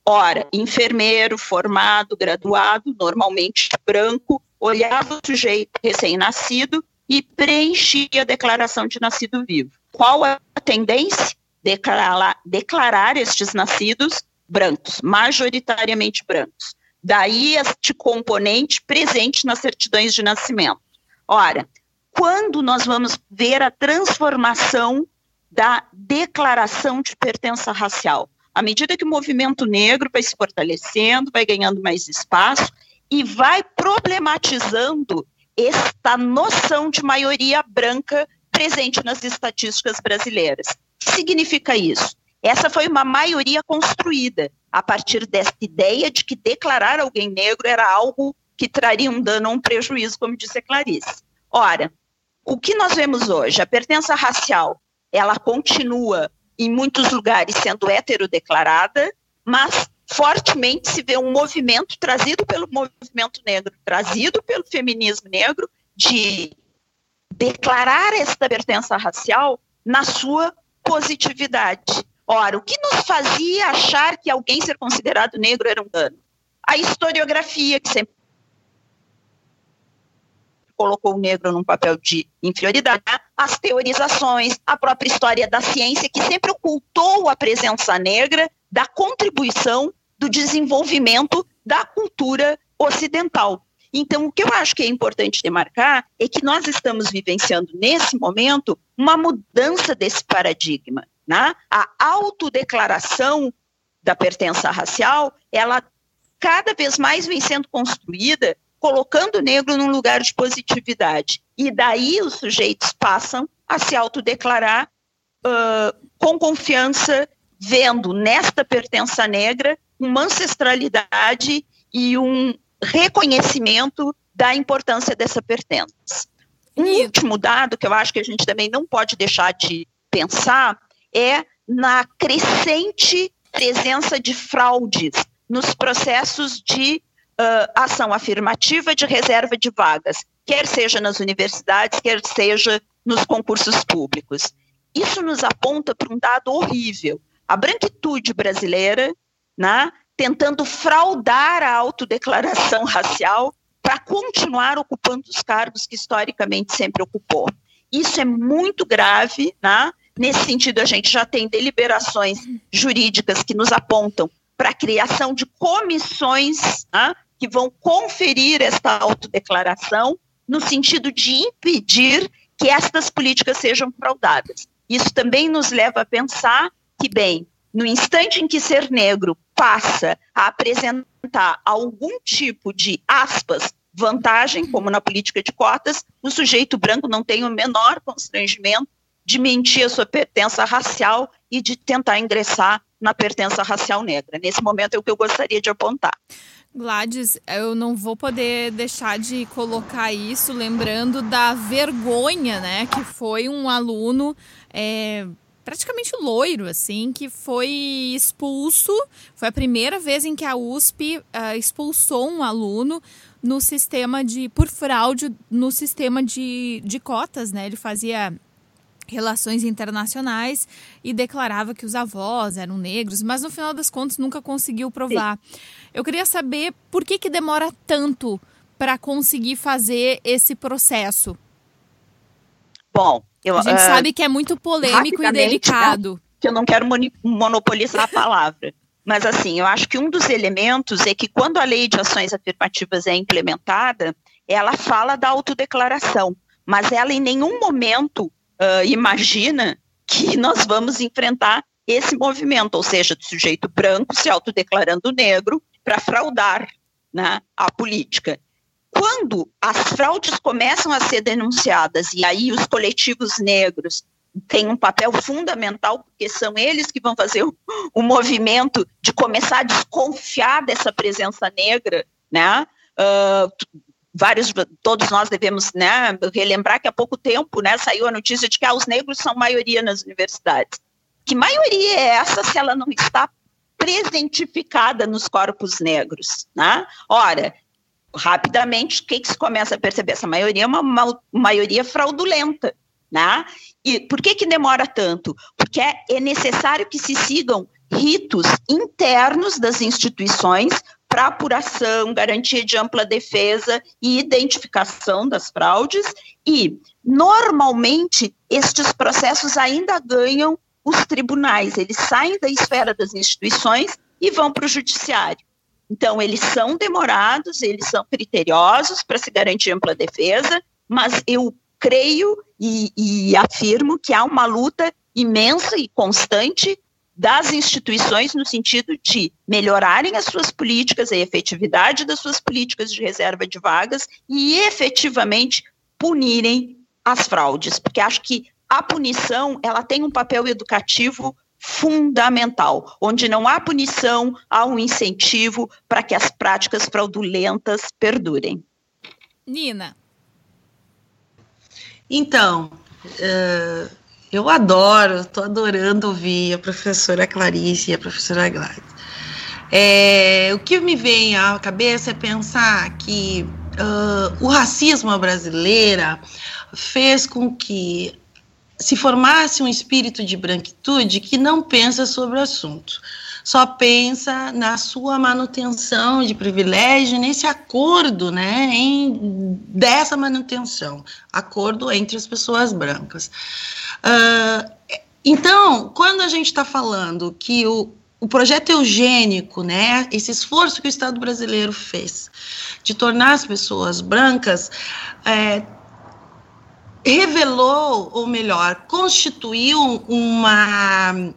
Ora, enfermeiro, formado, graduado, normalmente branco, olhava o sujeito recém-nascido e preenchia a declaração de nascido vivo. Qual a tendência? Declarar, declarar estes nascidos brancos, majoritariamente brancos. Daí este componente presente nas certidões de nascimento. Ora, quando nós vamos ver a transformação da declaração de pertença racial? À medida que o movimento negro vai se fortalecendo, vai ganhando mais espaço e vai problematizando esta noção de maioria branca presente nas estatísticas brasileiras. que significa isso? Essa foi uma maioria construída a partir dessa ideia de que declarar alguém negro era algo que traria um dano ou um prejuízo, como disse a Clarice. Ora, o que nós vemos hoje, a pertença racial, ela continua em muitos lugares sendo heterodeclarada, mas fortemente se vê um movimento trazido pelo movimento negro, trazido pelo feminismo negro, de declarar esta pertença racial na sua positividade. Ora, o que nos fazia achar que alguém ser considerado negro era um dano? A historiografia, que sempre colocou o negro num papel de inferioridade, as teorizações, a própria história da ciência, que sempre ocultou a presença negra da contribuição do desenvolvimento da cultura ocidental. Então, o que eu acho que é importante demarcar é que nós estamos vivenciando, nesse momento, uma mudança desse paradigma. Né? A autodeclaração da pertença racial, ela cada vez mais vem sendo construída colocando o negro num lugar de positividade. E daí os sujeitos passam a se autodeclarar uh, com confiança, vendo nesta pertença negra uma ancestralidade e um reconhecimento da importância dessa pertença. Um último dado que eu acho que a gente também não pode deixar de pensar é na crescente presença de fraudes nos processos de uh, ação afirmativa de reserva de vagas, quer seja nas universidades, quer seja nos concursos públicos. Isso nos aponta para um dado horrível. A branquitude brasileira, né, tentando fraudar a autodeclaração racial para continuar ocupando os cargos que historicamente sempre ocupou. Isso é muito grave, né? Nesse sentido, a gente já tem deliberações jurídicas que nos apontam para a criação de comissões né, que vão conferir esta autodeclaração no sentido de impedir que estas políticas sejam fraudadas. Isso também nos leva a pensar que, bem, no instante em que ser negro passa a apresentar algum tipo de, aspas, vantagem, como na política de cotas, o sujeito branco não tem o menor constrangimento de mentir a sua pertença racial e de tentar ingressar na pertença racial negra. Nesse momento é o que eu gostaria de apontar. Gladys, eu não vou poder deixar de colocar isso, lembrando da vergonha, né, que foi um aluno é, praticamente loiro, assim, que foi expulso. Foi a primeira vez em que a USP uh, ah, expulsou um aluno no sistema de por fraude no sistema de, de cotas, né? Ele fazia relações internacionais e declarava que os avós eram negros, mas no final das contas nunca conseguiu provar. Sim. Eu queria saber por que, que demora tanto para conseguir fazer esse processo. Bom, eu, a gente uh, sabe que é muito polêmico e né, delicado. Eu não quero monopolizar a palavra. Mas, assim, eu acho que um dos elementos é que quando a lei de ações afirmativas é implementada, ela fala da autodeclaração, mas ela em nenhum momento uh, imagina que nós vamos enfrentar esse movimento, ou seja, do sujeito branco se autodeclarando negro para fraudar né, a política. Quando as fraudes começam a ser denunciadas, e aí os coletivos negros têm um papel fundamental, porque são eles que vão fazer o, o movimento de começar a desconfiar dessa presença negra, né? Uh, vários, todos nós devemos né, relembrar que há pouco tempo né, saiu a notícia de que ah, os negros são maioria nas universidades. Que maioria é essa se ela não está presentificada nos corpos negros? Né? Ora, rapidamente, o que, que se começa a perceber? Essa maioria é uma, uma maioria fraudulenta. Né? E por que, que demora tanto? Porque é, é necessário que se sigam ritos internos das instituições para apuração, garantia de ampla defesa e identificação das fraudes, e, normalmente, estes processos ainda ganham os tribunais, eles saem da esfera das instituições e vão para o judiciário. Então, eles são demorados, eles são criteriosos para se garantir ampla defesa, mas eu creio e, e afirmo que há uma luta imensa e constante das instituições no sentido de melhorarem as suas políticas, a efetividade das suas políticas de reserva de vagas e efetivamente punirem as fraudes, porque acho que a punição ela tem um papel educativo fundamental. Onde não há punição, há um incentivo para que as práticas fraudulentas perdurem. Nina. Então, uh, eu adoro, estou adorando ouvir a professora Clarice e a professora Gladys. É, o que me vem à cabeça é pensar que uh, o racismo brasileira fez com que se formasse um espírito de branquitude que não pensa sobre o assunto, só pensa na sua manutenção de privilégio, nesse acordo, né, em, dessa manutenção, acordo entre as pessoas brancas. Uh, então, quando a gente está falando que o, o projeto eugênico, né, esse esforço que o Estado brasileiro fez de tornar as pessoas brancas, é, revelou, ou melhor, constituiu uma,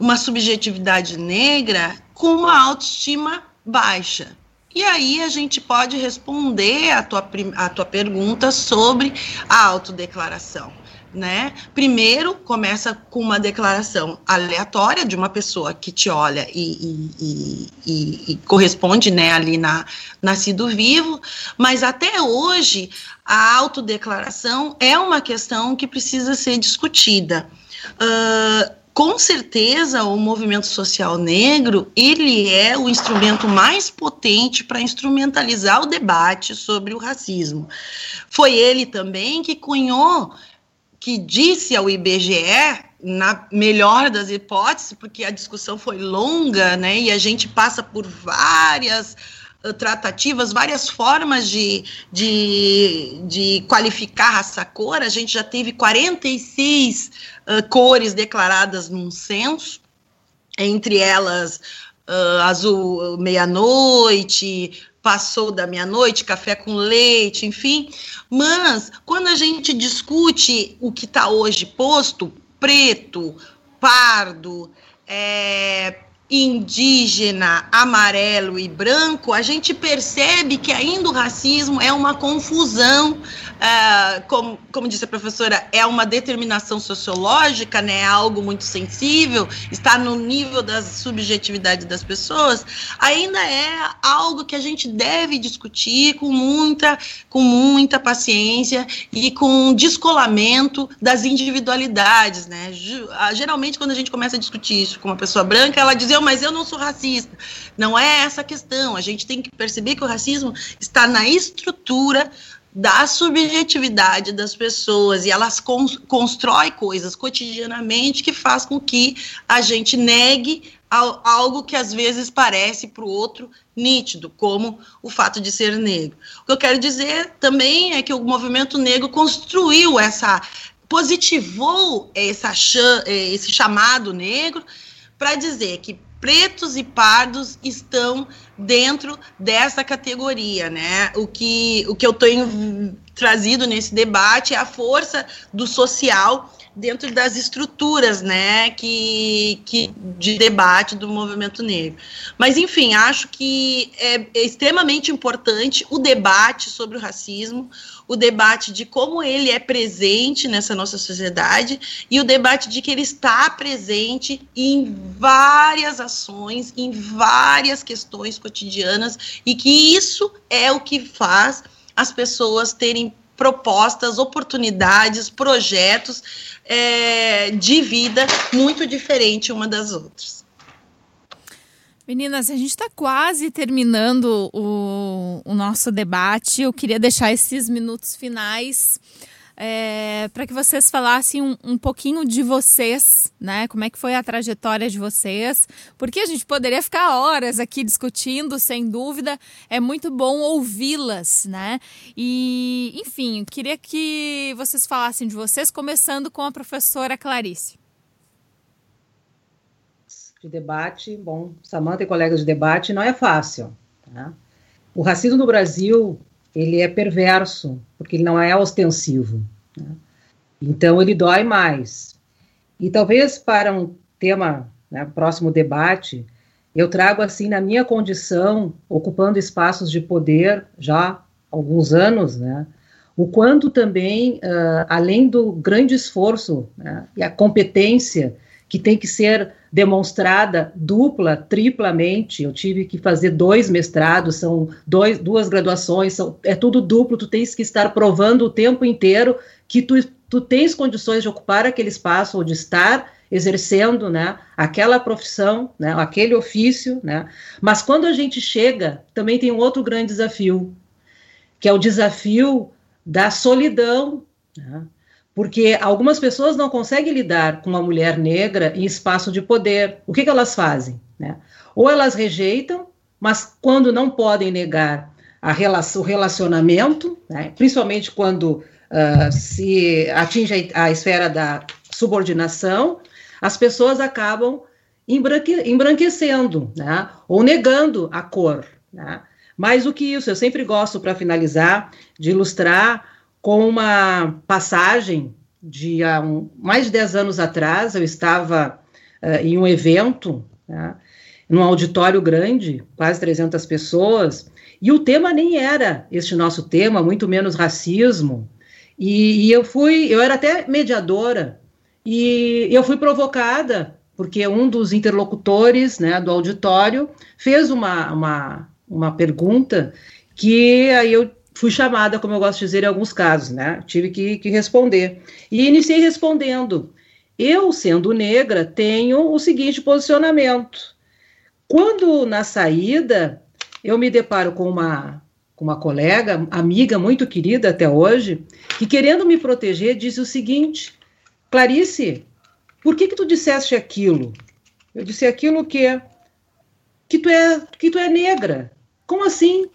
uma subjetividade negra com uma autoestima baixa. E aí a gente pode responder a tua, a tua pergunta sobre a autodeclaração né? Primeiro começa com uma declaração aleatória de uma pessoa que te olha e, e, e, e, corresponde, né, ali na nascido vivo, mas até hoje a autodeclaração é uma questão que precisa ser discutida. Uh, com certeza o movimento social negro ele é o instrumento mais potente para instrumentalizar o debate sobre o racismo. Foi ele também que cunhou que disse ao IBGE, na melhor das hipóteses, porque a discussão foi longa, né, e a gente passa por várias tratativas, várias formas de, de, de qualificar raça-cor, a gente já teve 46 uh, cores declaradas num censo, entre elas uh, azul meia-noite, passou da meia-noite, café com leite, enfim. Mas quando a gente discute o que está hoje posto, preto, pardo, é, indígena, amarelo e branco, a gente percebe que ainda o racismo é uma confusão, uh, como, como disse a professora, é uma determinação sociológica, né, é algo muito sensível, está no nível das subjetividades das pessoas, ainda é algo que a gente deve discutir com muita, com muita paciência e com descolamento das individualidades, né? Geralmente, quando a gente começa a discutir isso com uma pessoa branca, ela diz, mas eu não sou racista. Não é essa a questão. A gente tem que perceber que o racismo está na estrutura da subjetividade das pessoas e elas con constrói coisas cotidianamente que faz com que a gente negue algo que às vezes parece para o outro nítido, como o fato de ser negro. O que eu quero dizer também é que o movimento negro construiu essa positivou essa, esse chamado negro para dizer que pretos e pardos estão dentro dessa categoria, né? O que, o que eu tenho trazido nesse debate é a força do social dentro das estruturas, né, que, que de debate do movimento negro. Mas enfim, acho que é, é extremamente importante o debate sobre o racismo, o debate de como ele é presente nessa nossa sociedade e o debate de que ele está presente em várias ações, em várias questões cotidianas e que isso é o que faz as pessoas terem propostas, oportunidades, projetos é, de vida muito diferente uma das outras. Meninas, a gente está quase terminando o, o, nosso debate. Eu queria deixar esses minutos finais é, para que vocês falassem um, um, pouquinho de vocês, né? Como é que foi a trajetória de vocês? Porque a gente poderia ficar horas aqui discutindo, sem dúvida. É muito bom ouvi-las, né? E, enfim, queria que vocês falassem de vocês, começando com a professora Clarice de debate, bom, Samanta e colegas de debate, não é fácil. Tá? O racismo no Brasil, ele é perverso, porque ele não é ostensivo. Né? Então, ele dói mais. E talvez para um tema, né, próximo debate, eu trago assim, na minha condição, ocupando espaços de poder já há alguns anos, né, o quanto também, uh, além do grande esforço né, e a competência que tem que ser demonstrada dupla, triplamente. Eu tive que fazer dois mestrados, são dois, duas graduações, são, é tudo duplo. Tu tens que estar provando o tempo inteiro que tu, tu tens condições de ocupar aquele espaço ou de estar exercendo, né, aquela profissão, né, aquele ofício, né. Mas quando a gente chega, também tem um outro grande desafio, que é o desafio da solidão, né? Porque algumas pessoas não conseguem lidar com uma mulher negra em espaço de poder. O que, que elas fazem? Né? Ou elas rejeitam, mas quando não podem negar o relacionamento, né? principalmente quando uh, se atinge a, esfera da subordinação, as pessoas acabam embranque, embranquecendo, né? ou negando a cor. Né? Mais do que isso, eu sempre gosto, para finalizar, de ilustrar com uma passagem de há um, mais de 10 anos atrás, eu estava uh, em um evento, né, num auditório grande, quase 300 pessoas, e o tema nem era este nosso tema, muito menos racismo. E, e eu fui, eu era até mediadora, e eu fui provocada, porque um dos interlocutores né, do auditório fez uma, uma, uma pergunta que aí eu fui chamada, como eu gosto de dizer em alguns casos, né? Tive que, que responder. E iniciei respondendo. Eu, sendo negra, tenho o seguinte posicionamento. Quando na saída eu me deparo com uma, com uma colega, amiga muito querida até hoje, que querendo me proteger disse o seguinte: Clarice, por que que tu disseste aquilo? Eu disse aquilo que que tu é que tu é negra. Como assim?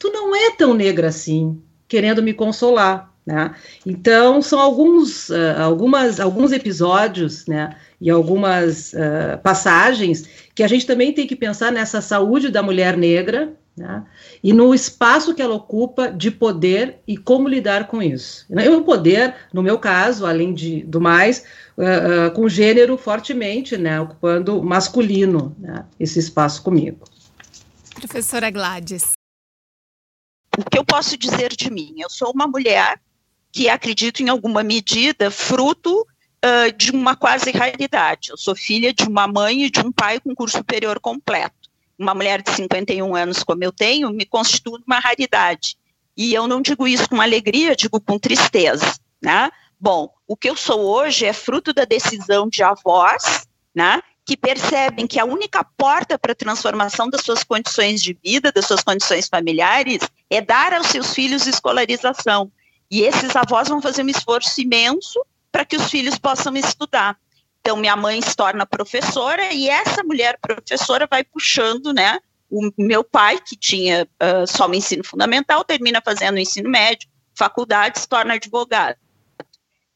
Tu não é tão negra assim, querendo me consolar. Né? Então, são alguns, uh, algumas, alguns episódios né, e algumas uh, passagens que a gente também tem que pensar nessa saúde da mulher negra né, e no espaço que ela ocupa de poder e como lidar com isso. E o poder, no meu caso, além de, do mais, uh, com gênero fortemente, né, ocupando masculino né, esse espaço comigo. Professora Gladys o que eu posso dizer de mim? Eu sou uma mulher que acredito em alguma medida fruto uh, de uma quase raridade. Eu sou filha de uma mãe e de um pai com curso superior completo. Uma mulher de 51 anos como eu tenho me constitui uma raridade. E eu não digo isso com alegria, digo com tristeza, né? Bom, o que eu sou hoje é fruto da decisão de avós, né? Que percebem que a única porta para a transformação das suas condições de vida, das suas condições familiares, é dar aos seus filhos escolarização. E esses avós vão fazer um esforço imenso para que os filhos possam estudar. Então, minha mãe se torna professora e essa mulher professora vai puxando, né? O meu pai, que tinha uh, só o ensino fundamental, termina fazendo o ensino médio, faculdade, se torna advogado.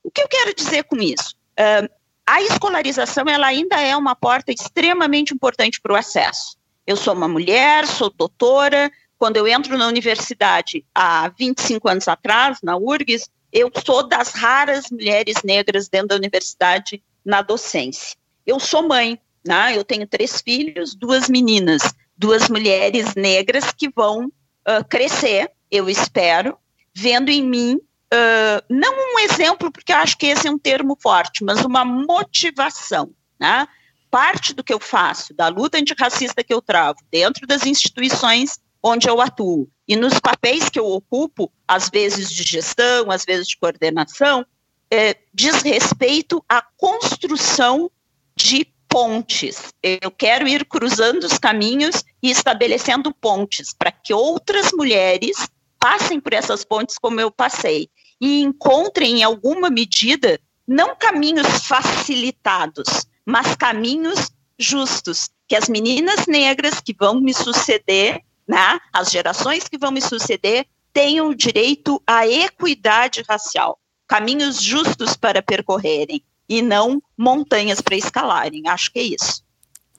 O que eu quero dizer com isso? Uh, a escolarização ela ainda é uma porta extremamente importante para o acesso. Eu sou uma mulher, sou doutora. Quando eu entro na universidade há 25 anos atrás, na URGS, eu sou das raras mulheres negras dentro da universidade na docência. Eu sou mãe, né? eu tenho três filhos, duas meninas, duas mulheres negras que vão uh, crescer, eu espero, vendo em mim uh, não um exemplo, porque acho que esse é um termo forte, mas uma motivação, né? Parte do que eu faço, da luta antirracista que eu travo dentro das instituições onde eu atuo e nos papéis que eu ocupo, às vezes de gestão, às vezes de coordenação, é, diz respeito à construção de pontes. Eu quero ir cruzando os caminhos e estabelecendo pontes para que outras mulheres passem por essas pontes como eu passei e encontrem, em alguma medida, não caminhos facilitados, mas caminhos justos, que as meninas negras que vão me suceder, né, as gerações que vão me suceder, tenham direito à equidade racial, caminhos justos para percorrerem e não montanhas para escalarem. Acho que é isso.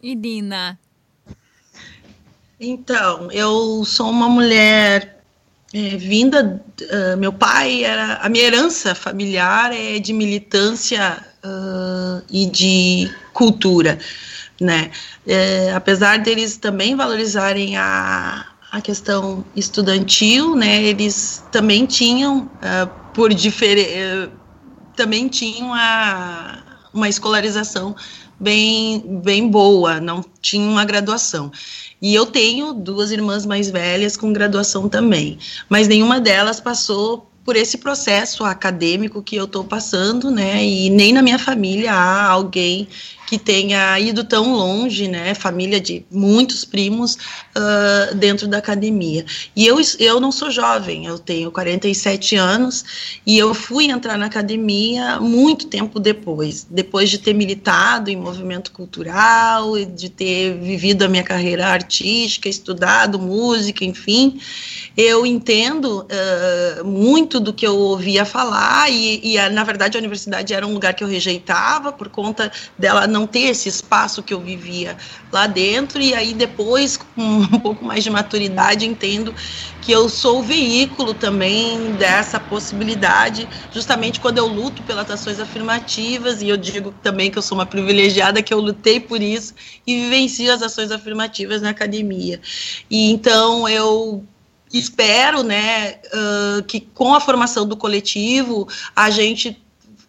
E? Então, eu sou uma mulher é, vinda, uh, meu pai era, a minha herança familiar é de militância uh, e de cultura, né? É, apesar deles também valorizarem a, a questão estudantil, né? Eles também tinham, uh, por diferente, uh, também tinham a, uma escolarização bem, bem boa, não tinha uma graduação. E eu tenho duas irmãs mais velhas com graduação também, mas nenhuma delas passou por esse processo acadêmico que eu estou passando, né? E nem na minha família há alguém que tenha ido tão longe, né, família de muitos primos uh, dentro da academia. E eu, eu não sou jovem, eu tenho 47 anos e eu fui entrar na academia muito tempo depois, depois de ter militado em movimento cultural, de ter vivido a minha carreira artística, estudado música, enfim, eu entendo uh, muito do que eu ouvia falar e, e, na verdade, a universidade era um lugar que eu rejeitava por conta dela não ter esse espaço que eu vivia lá dentro, e aí depois, com um pouco mais de maturidade, entendo que eu sou o veículo também dessa possibilidade, justamente quando eu luto pelas ações afirmativas, e eu digo também que eu sou uma privilegiada, que eu lutei por isso e vivencio as ações afirmativas na academia. E então eu espero, né, uh, que com a formação do coletivo a gente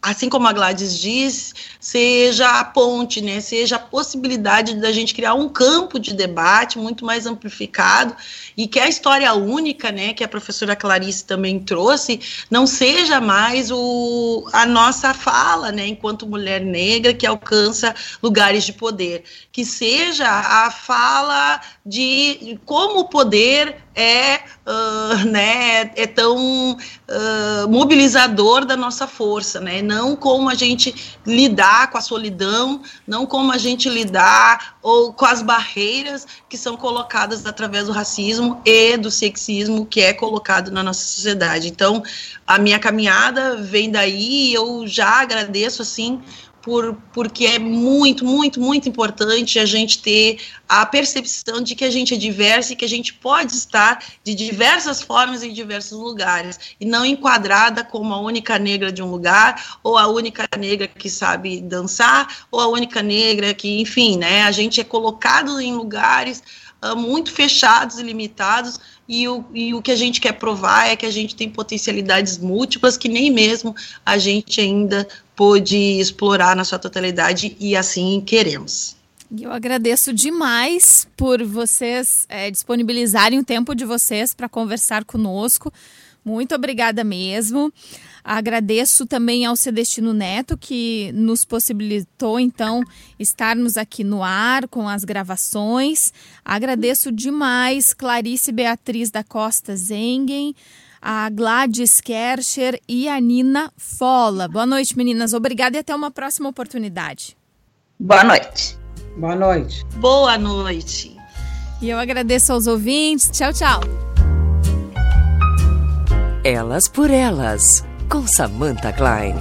assim como a Gladys diz, seja a ponte, né, seja a possibilidade da gente criar um campo de debate muito mais amplificado e que a história única, né, que a professora Clarice também trouxe, não seja mais o, a nossa fala, né, enquanto mulher negra que alcança lugares de poder, que seja a fala de como o poder é, uh, né, é tão uh, mobilizador da nossa força, né? Não como a gente lidar com a solidão, não como a gente lidar ou com as barreiras que são colocadas através do racismo e do sexismo que é colocado na nossa sociedade. Então, a minha caminhada vem daí e eu já agradeço assim por, porque é muito, muito, muito importante a gente ter a percepção de que a gente é diverso e que a gente pode estar de diversas formas em diversos lugares, e não enquadrada como a única negra de um lugar, ou a única negra que sabe dançar, ou a única negra que, enfim, né, a gente é colocado em lugares uh, muito fechados e limitados, e o, e o que a gente quer provar é que a gente tem potencialidades múltiplas que nem mesmo a gente ainda pôde explorar na sua totalidade e assim queremos. Eu agradeço demais por vocês é, disponibilizarem o tempo de vocês para conversar conosco. Muito obrigada mesmo. Agradeço também ao Cedestino Neto, que nos possibilitou, então, estarmos aqui no ar com as gravações. Agradeço demais Clarice Beatriz da Costa Zengen, a Gladys Kercher e a Nina Fola. Boa noite, meninas. Obrigada e até uma próxima oportunidade. Boa noite. Boa noite. Boa noite. E eu agradeço aos ouvintes. Tchau, tchau. Elas por Elas, com Samantha Klein.